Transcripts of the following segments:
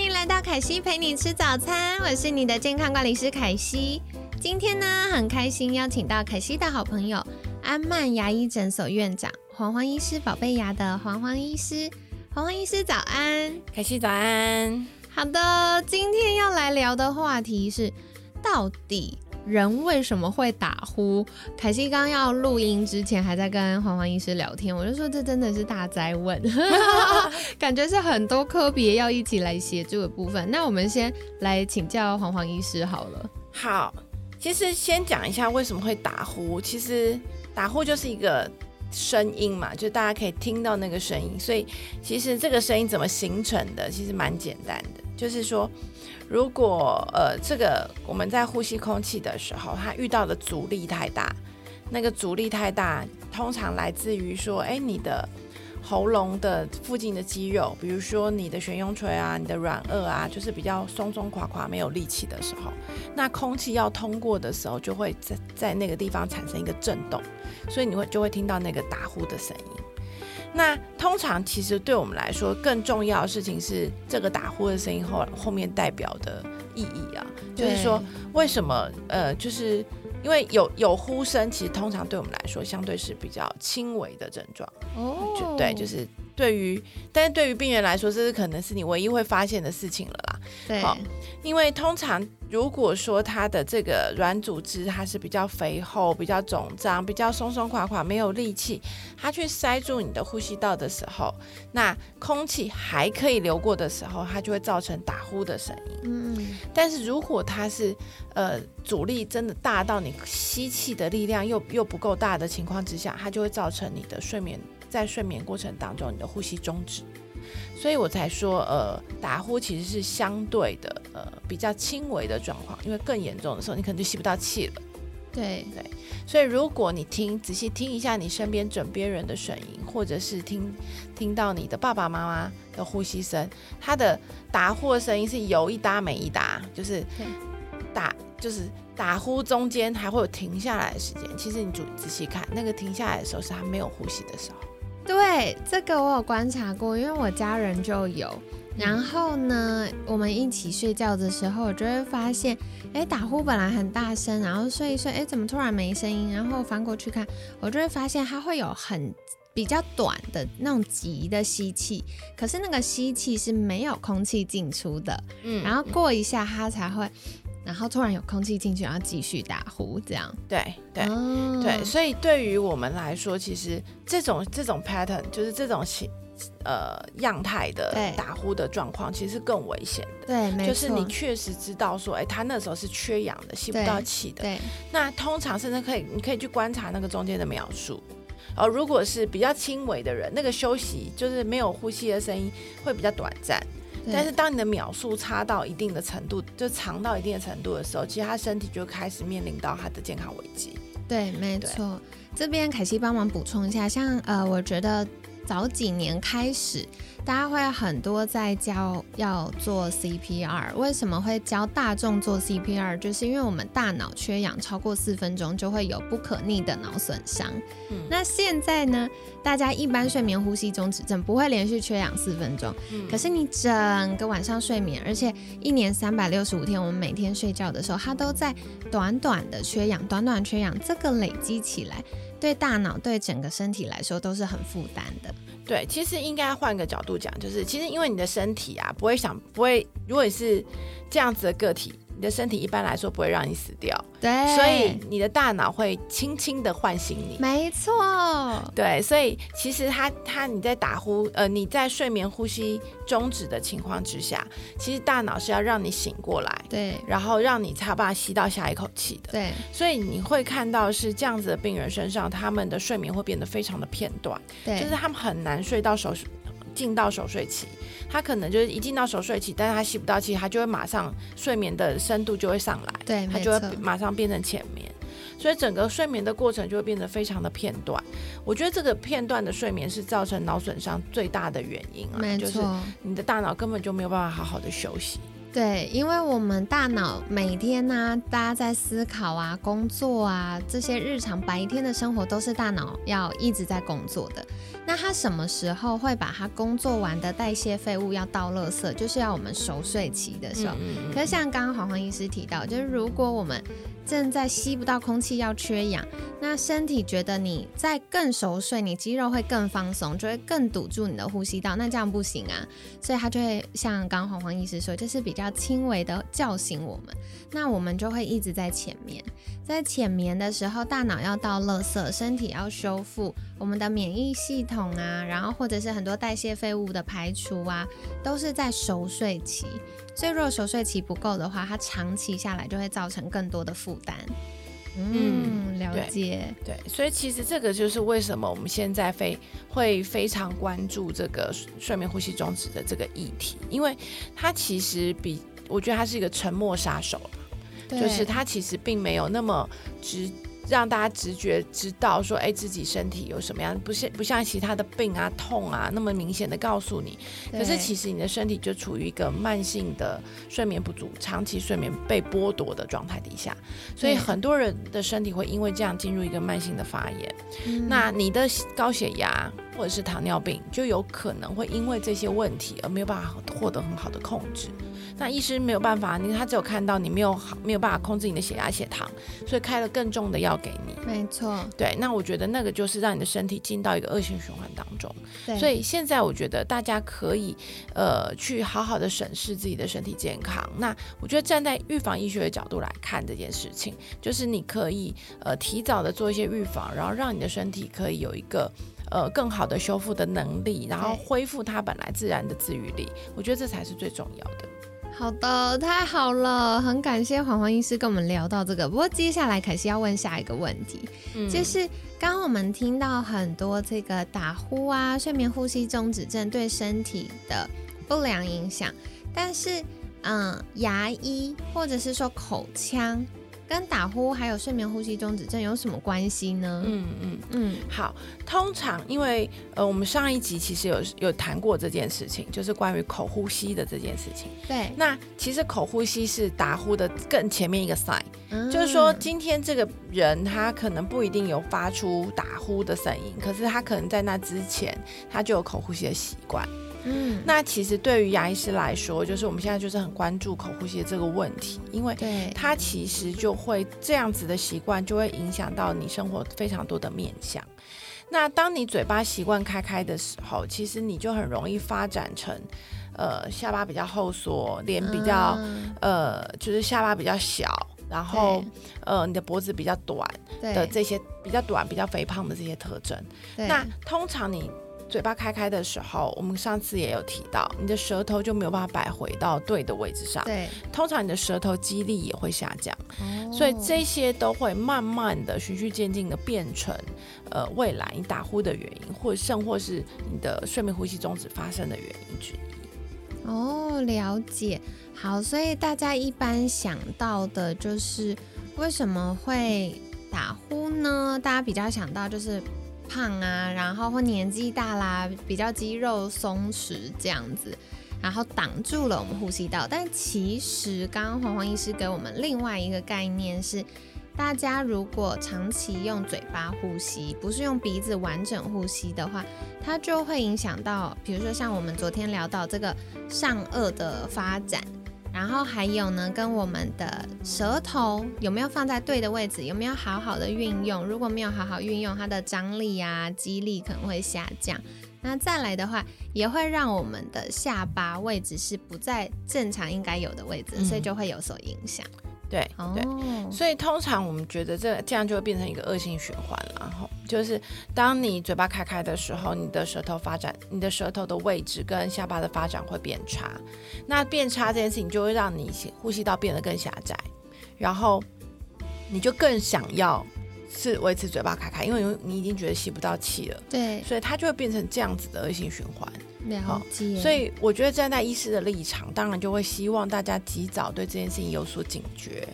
嗨，欢迎来到凯西陪你吃早餐，我是你的健康管理师凯西。今天呢，很开心邀请到凯西的好朋友安曼牙医诊所院长黄黄医师，宝贝牙的黄黄医师。黄黄医师早安，凯西早安。好的，今天要来聊的话题是，到底人为什么会打呼？凯西刚要录音之前，还在跟黄黄医师聊天，我就说这真的是大灾问，感觉是很多科别要一起来协助的部分。那我们先来请教黄黄医师好了。好，其实先讲一下为什么会打呼。其实打呼就是一个声音嘛，就大家可以听到那个声音。所以其实这个声音怎么形成的，其实蛮简单的，就是说，如果呃这个我们在呼吸空气的时候，它遇到的阻力太大，那个阻力太大，通常来自于说，哎，你的。喉咙的附近的肌肉，比如说你的悬雍垂啊、你的软腭啊，就是比较松松垮垮、没有力气的时候，那空气要通过的时候，就会在在那个地方产生一个震动，所以你会就会听到那个打呼的声音。那通常其实对我们来说，更重要的事情是这个打呼的声音后后面代表的意义啊，就是说为什么呃，就是因为有有呼声，其实通常对我们来说相对是比较轻微的症状。哦，对，就是对于，但是对于病人来说，这是可能是你唯一会发现的事情了啦，对，因为通常。如果说它的这个软组织它是比较肥厚、比较肿胀、比较松松垮垮、没有力气，它去塞住你的呼吸道的时候，那空气还可以流过的时候，它就会造成打呼的声音。嗯，但是如果它是呃阻力真的大到你吸气的力量又又不够大的情况之下，它就会造成你的睡眠在睡眠过程当中你的呼吸终止。所以我才说，呃，打呼其实是相对的，呃，比较轻微的状况，因为更严重的时候，你可能就吸不到气了。对对，所以如果你听仔细听一下你身边枕边人的声音，或者是听听到你的爸爸妈妈的呼吸声，他的打呼的声音是有一搭没一搭，就是打就是打呼中间还会有停下来的时间。其实你仔仔细看，那个停下来的时候是他没有呼吸的时候。对，这个我有观察过，因为我家人就有。然后呢，我们一起睡觉的时候，我就会发现，哎，打呼本来很大声，然后睡一睡，哎，怎么突然没声音？然后翻过去看，我就会发现它会有很比较短的那种急的吸气，可是那个吸气是没有空气进出的。嗯，然后过一下，它才会。然后突然有空气进去，然后继续打呼，这样。对对对，所以对于我们来说，其实这种这种 pattern 就是这种形呃样态的打呼的状况，其实是更危险的。对，没错。就是你确实知道说，哎，他那时候是缺氧的，吸不到气的。对。那通常甚至可以，你可以去观察那个中间的描述。哦，如果是比较轻微的人，那个休息就是没有呼吸的声音会比较短暂。但是当你的秒数差到一定的程度，就长到一定的程度的时候，其实他身体就开始面临到他的健康危机。对，没错。这边凯西帮忙补充一下，像呃，我觉得早几年开始。大家会很多在教要做 CPR，为什么会教大众做 CPR？就是因为我们大脑缺氧超过四分钟就会有不可逆的脑损伤。那现在呢，大家一般睡眠呼吸中止症不会连续缺氧四分钟，可是你整个晚上睡眠，而且一年三百六十五天，我们每天睡觉的时候，它都在短短的缺氧，短短缺氧，这个累积起来，对大脑对整个身体来说都是很负担的。对，其实应该换个角度讲，就是其实因为你的身体啊，不会想不会，如果你是这样子的个体。你的身体一般来说不会让你死掉，对，所以你的大脑会轻轻的唤醒你，没错，对，所以其实他他你在打呼，呃，你在睡眠呼吸终止的情况之下，其实大脑是要让你醒过来，对，然后让你才把吸到下一口气的，对，所以你会看到是这样子的病人身上，他们的睡眠会变得非常的片段，对，就是他们很难睡到熟进到熟睡期，他可能就是一进到熟睡期，但是他吸不到气，他就会马上睡眠的深度就会上来，对，他就会马上变成浅眠。所以整个睡眠的过程就会变得非常的片段。我觉得这个片段的睡眠是造成脑损伤最大的原因啊，就是你的大脑根本就没有办法好好的休息。对，因为我们大脑每天呢，大家在思考啊、工作啊这些日常白天的生活，都是大脑要一直在工作的。那它什么时候会把它工作完的代谢废物要倒垃圾？就是要我们熟睡期的时候。可是像刚刚黄黄医师提到，就是如果我们正在吸不到空气，要缺氧，那身体觉得你在更熟睡，你肌肉会更放松，就会更堵住你的呼吸道，那这样不行啊，所以他就会像刚刚黄黄医师说，就是比较轻微的叫醒我们，那我们就会一直在前面，在浅眠的时候，大脑要到垃圾，身体要修复我们的免疫系统啊，然后或者是很多代谢废物的排除啊，都是在熟睡期。所以，如果熟睡期不够的话，它长期下来就会造成更多的负担。嗯，了解。对，所以其实这个就是为什么我们现在非会非常关注这个睡眠呼吸中止的这个议题，因为它其实比我觉得它是一个沉默杀手，就是它其实并没有那么直。让大家直觉知道说，哎，自己身体有什么样，不是不像其他的病啊、痛啊那么明显的告诉你。可是其实你的身体就处于一个慢性的睡眠不足、长期睡眠被剥夺的状态底下，所以很多人的身体会因为这样进入一个慢性的发炎。那你的高血压或者是糖尿病就有可能会因为这些问题而没有办法获得很好的控制。那医师没有办法，你他只有看到你没有好没有办法控制你的血压、血糖，所以开了更重的药给你。没错，对。那我觉得那个就是让你的身体进到一个恶性循环当中。对所以现在我觉得大家可以呃去好好的审视自己的身体健康。那我觉得站在预防医学的角度来看这件事情，就是你可以呃提早的做一些预防，然后让你的身体可以有一个呃更好的修复的能力，然后恢复它本来自然的自愈力。我觉得这才是最重要的。好的，太好了，很感谢黄黄医师跟我们聊到这个。不过接下来凯西要问下一个问题，就是刚刚我们听到很多这个打呼啊、睡眠呼吸中止症对身体的不良影响，但是嗯，牙医或者是说口腔。跟打呼还有睡眠呼吸中止症有什么关系呢？嗯嗯嗯，好，通常因为呃，我们上一集其实有有谈过这件事情，就是关于口呼吸的这件事情。对，那其实口呼吸是打呼的更前面一个 sign，就是说今天这个人他可能不一定有发出打呼的声音，可是他可能在那之前他就有口呼吸的习惯。嗯，那其实对于牙医师来说，就是我们现在就是很关注口呼吸的这个问题，因为它其实就会这样子的习惯，就会影响到你生活非常多的面相。那当你嘴巴习惯开开的时候，其实你就很容易发展成，呃，下巴比较后缩，脸比较，呃，就是下巴比较小，然后，呃，你的脖子比较短的这些比较短、比较肥胖的这些特征。那通常你。嘴巴开开的时候，我们上次也有提到，你的舌头就没有办法摆回到对的位置上。对，通常你的舌头肌力也会下降，所以这些都会慢慢的循序渐进的变成，呃，未来你打呼的原因，或甚或是你的睡眠呼吸终止发生的原因之一。哦，了解。好，所以大家一般想到的就是为什么会打呼呢？大家比较想到就是。胖啊，然后或年纪大啦，比较肌肉松弛这样子，然后挡住了我们呼吸道。但其实刚刚黄黄医师给我们另外一个概念是，大家如果长期用嘴巴呼吸，不是用鼻子完整呼吸的话，它就会影响到，比如说像我们昨天聊到这个上颚的发展。然后还有呢，跟我们的舌头有没有放在对的位置，有没有好好的运用？如果没有好好运用，它的张力啊、肌力可能会下降。那再来的话，也会让我们的下巴位置是不在正常应该有的位置，所以就会有所影响。对对，所以通常我们觉得这这样就会变成一个恶性循环了。然后就是当你嘴巴开开的时候，你的舌头发展，你的舌头的位置跟下巴的发展会变差。那变差这件事情就会让你呼吸道变得更狭窄，然后你就更想要是维持嘴巴开开，因为你已经觉得吸不到气了，对，所以它就会变成这样子的恶性循环。了解。所以我觉得站在医师的立场，当然就会希望大家及早对这件事情有所警觉，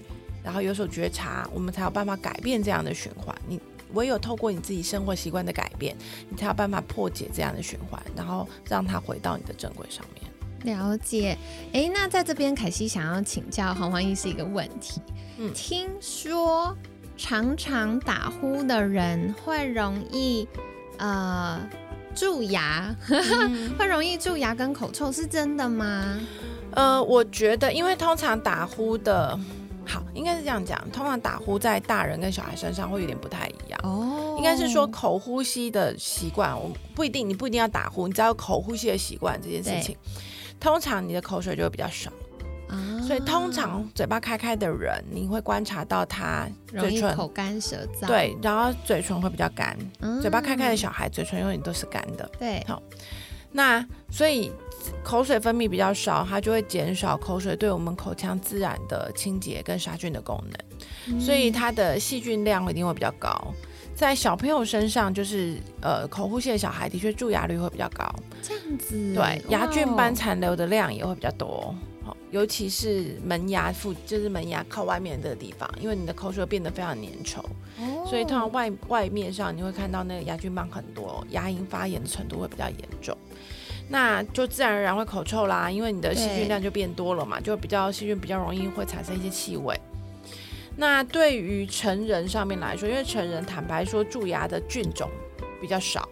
然后有所觉察，我们才有办法改变这样的循环。你唯有透过你自己生活习惯的改变，你才有办法破解这样的循环，然后让它回到你的正轨上面。了解。哎，那在这边，凯西想要请教黄黄医师一个问题。嗯，听说常常打呼的人会容易呃蛀牙，会容易蛀牙跟口臭，是真的吗？呃，我觉得，因为通常打呼的。好，应该是这样讲。通常打呼在大人跟小孩身上会有点不太一样哦。应该是说口呼吸的习惯，我不一定，你不一定要打呼，你只要口呼吸的习惯这件事情，通常你的口水就会比较少啊。所以通常嘴巴开开的人，你会观察到他嘴唇口干舌燥，对，然后嘴唇会比较干。嘴巴开开的小孩，嘴唇永远都是干的。对，好，那所以。口水分泌比较少，它就会减少口水对我们口腔自然的清洁跟杀菌的功能，所以它的细菌量一定会比较高。在小朋友身上，就是呃口呼吸的小孩，的确蛀牙率会比较高。这样子，对，牙菌斑残留的量也会比较多。好，尤其是门牙附，就是门牙靠外面这个地方，因为你的口水变得非常粘稠，所以通常外外面上你会看到那个牙菌斑很多，牙龈发炎的程度会比较严重。那就自然而然会口臭啦，因为你的细菌量就变多了嘛，就比较细菌比较容易会产生一些气味。那对于成人上面来说，因为成人坦白说蛀牙的菌种比较少，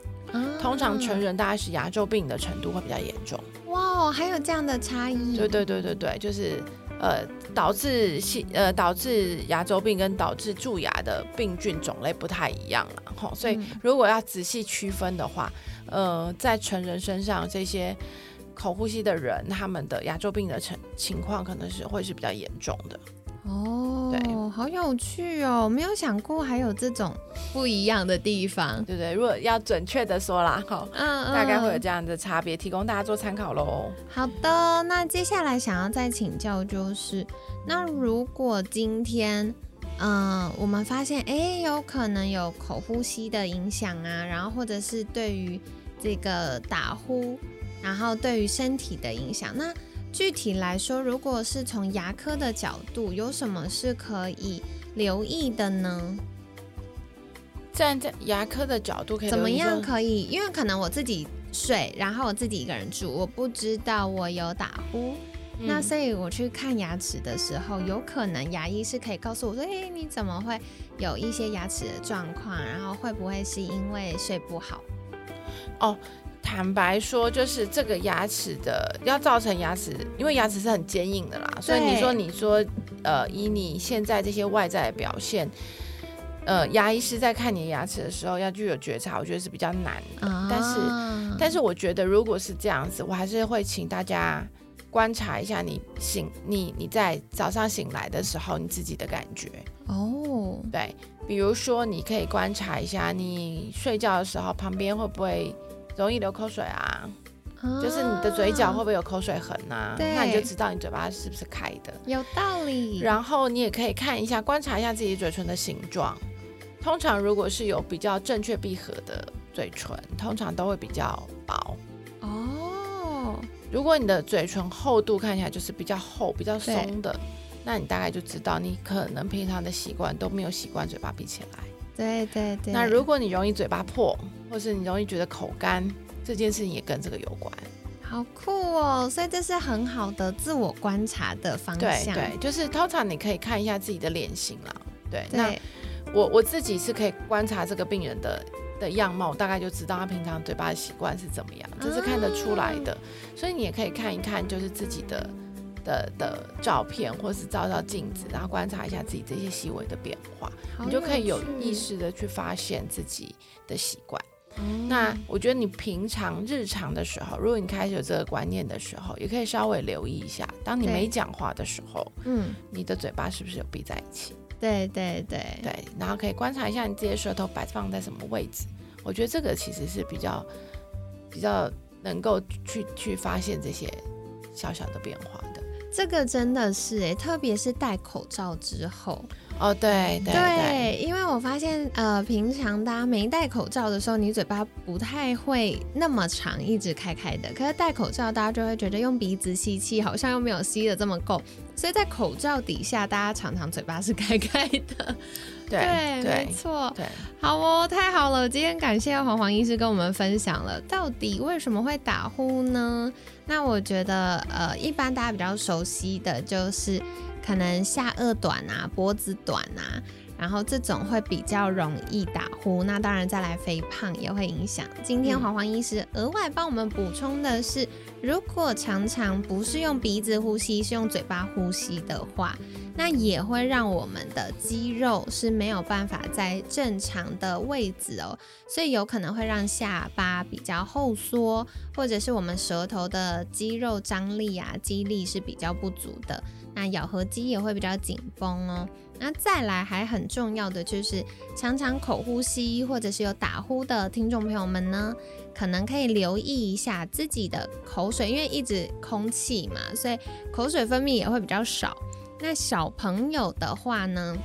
通常成人大概是牙周病的程度会比较严重。哇，还有这样的差异？对对对对对，就是呃导致细呃导致牙周病跟导致蛀牙的病菌种类不太一样了哈，所以如果要仔细区分的话。呃，在成人身上，这些口呼吸的人，他们的牙周病的情情况可能是会是比较严重的。哦，对，好有趣哦，没有想过还有这种不一样的地方，对不对？如果要准确的说啦，好，嗯，大概会有这样的差别，提供大家做参考喽。好的，那接下来想要再请教就是，那如果今天。嗯，我们发现，哎，有可能有口呼吸的影响啊，然后或者是对于这个打呼，然后对于身体的影响。那具体来说，如果是从牙科的角度，有什么是可以留意的呢？站在牙科的角度，可以怎么样可以？因为可能我自己睡，然后我自己一个人住，我不知道我有打呼。那所以我去看牙齿的时候，有可能牙医是可以告诉我说：“哎，你怎么会有一些牙齿的状况？然后会不会是因为睡不好？”哦，坦白说，就是这个牙齿的要造成牙齿，因为牙齿是很坚硬的啦，所以你说你说呃，以你现在这些外在的表现，呃，牙医师在看你的牙齿的时候要具有觉察，我觉得是比较难的。但是，但是我觉得如果是这样子，我还是会请大家。观察一下你醒你你在早上醒来的时候你自己的感觉哦，对，比如说你可以观察一下你睡觉的时候旁边会不会容易流口水啊，就是你的嘴角会不会有口水痕啊？那你就知道你嘴巴是不是开的，有道理。然后你也可以看一下观察一下自己嘴唇的形状，通常如果是有比较正确闭合的嘴唇，通常都会比较薄哦。如果你的嘴唇厚度看起来就是比较厚、比较松的，那你大概就知道你可能平常的习惯都没有习惯嘴巴闭起来。对对对。那如果你容易嘴巴破，或是你容易觉得口干，这件事情也跟这个有关。好酷哦！所以这是很好的自我观察的方向。对对，就是通常你可以看一下自己的脸型了。对，那我我自己是可以观察这个病人的。的样貌大概就知道他平常嘴巴的习惯是怎么样，这是看得出来的。所以你也可以看一看，就是自己的的的照片，或是照照镜子，然后观察一下自己这些细微的变化，你就可以有意识的去发现自己的习惯。那我觉得你平常日常的时候，如果你开始有这个观念的时候，也可以稍微留意一下，当你没讲话的时候，嗯，你的嘴巴是不是有闭在一起？对对对对，然后可以观察一下你自己的舌头摆放在什么位置。我觉得这个其实是比较比较能够去去发现这些小小的变化的。这个真的是哎，特别是戴口罩之后。哦，对对对，因为我发现，呃，平常大家没戴口罩的时候，你嘴巴不太会那么长，一直开开的。可是戴口罩，大家就会觉得用鼻子吸气，好像又没有吸的这么够。所以在口罩底下，大家常常嘴巴是开开的。对，没错。对，好哦，太好了！今天感谢黄黄医师跟我们分享了，到底为什么会打呼呢？那我觉得，呃，一般大家比较熟悉的就是。可能下颚短啊，脖子短啊，然后这种会比较容易打呼。那当然再来肥胖也会影响。今天黄黄医师额外帮我们补充的是，如果常常不是用鼻子呼吸，是用嘴巴呼吸的话，那也会让我们的肌肉是没有办法在正常的位置哦，所以有可能会让下巴比较后缩，或者是我们舌头的肌肉张力啊、肌力是比较不足的。那咬合肌也会比较紧绷哦。那再来还很重要的就是，常常口呼吸或者是有打呼的听众朋友们呢，可能可以留意一下自己的口水，因为一直空气嘛，所以口水分泌也会比较少。那小朋友的话呢，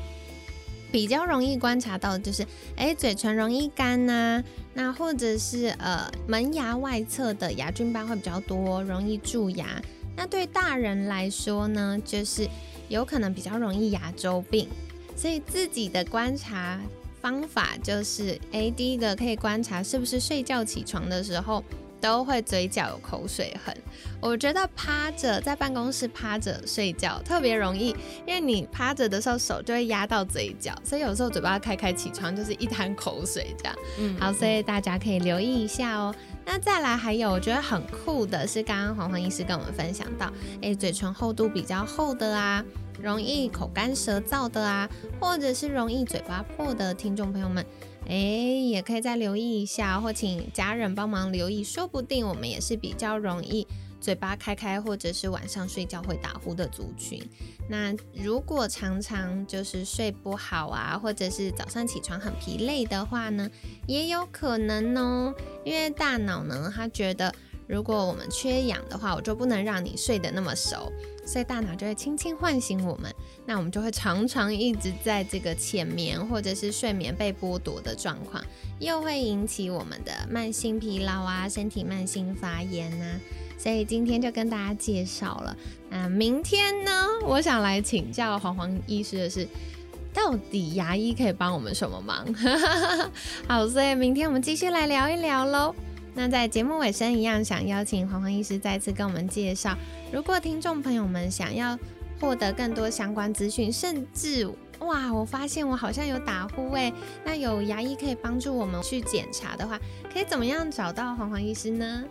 比较容易观察到就是，哎，嘴唇容易干呐，那或者是呃门牙外侧的牙菌斑会比较多，容易蛀牙。那对大人来说呢，就是有可能比较容易牙周病，所以自己的观察方法就是，哎，第一个可以观察是不是睡觉起床的时候。都会嘴角有口水痕，我觉得趴着在办公室趴着睡觉特别容易，因为你趴着的时候手就会压到嘴角，所以有时候嘴巴开开起床就是一滩口水这样。嗯，好，所以大家可以留意一下哦。那再来还有我觉得很酷的是，刚刚黄黄医师跟我们分享到，哎，嘴唇厚度比较厚的啊，容易口干舌燥的啊，或者是容易嘴巴破的听众朋友们。哎，也可以再留意一下，或请家人帮忙留意，说不定我们也是比较容易嘴巴开开，或者是晚上睡觉会打呼的族群。那如果常常就是睡不好啊，或者是早上起床很疲累的话呢，也有可能哦，因为大脑呢，它觉得。如果我们缺氧的话，我就不能让你睡得那么熟，所以大脑就会轻轻唤醒我们，那我们就会常常一直在这个浅眠或者是睡眠被剥夺的状况，又会引起我们的慢性疲劳啊，身体慢性发炎呐。所以今天就跟大家介绍了。那明天呢，我想来请教黄黄医师的是，到底牙医可以帮我们什么忙？好，所以明天我们继续来聊一聊喽。那在节目尾声一样，想邀请黄黄医师再次跟我们介绍。如果听众朋友们想要获得更多相关资讯，甚至哇，我发现我好像有打呼诶，那有牙医可以帮助我们去检查的话，可以怎么样找到黄黄医师呢？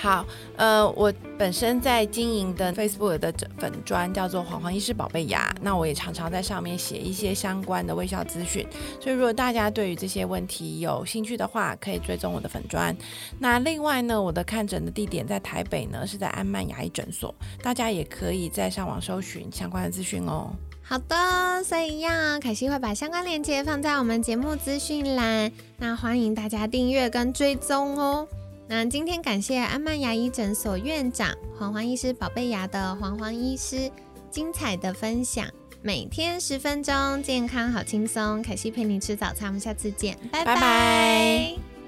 好，呃，我本身在经营的 Facebook 的粉砖叫做“黄黄医师宝贝牙”，那我也常常在上面写一些相关的微笑资讯。所以，如果大家对于这些问题有兴趣的话，可以追踪我的粉砖。那另外呢，我的看诊的地点在台北呢，是在安曼牙医诊所，大家也可以在上网搜寻相关的资讯哦。好的，所以一样，凯西会把相关链接放在我们节目资讯栏，那欢迎大家订阅跟追踪哦。那今天感谢安曼牙医诊所院长黄黄医师宝贝牙的黄黄医师精彩的分享，每天十分钟，健康好轻松。凯西陪你吃早餐，我们下次见，拜拜。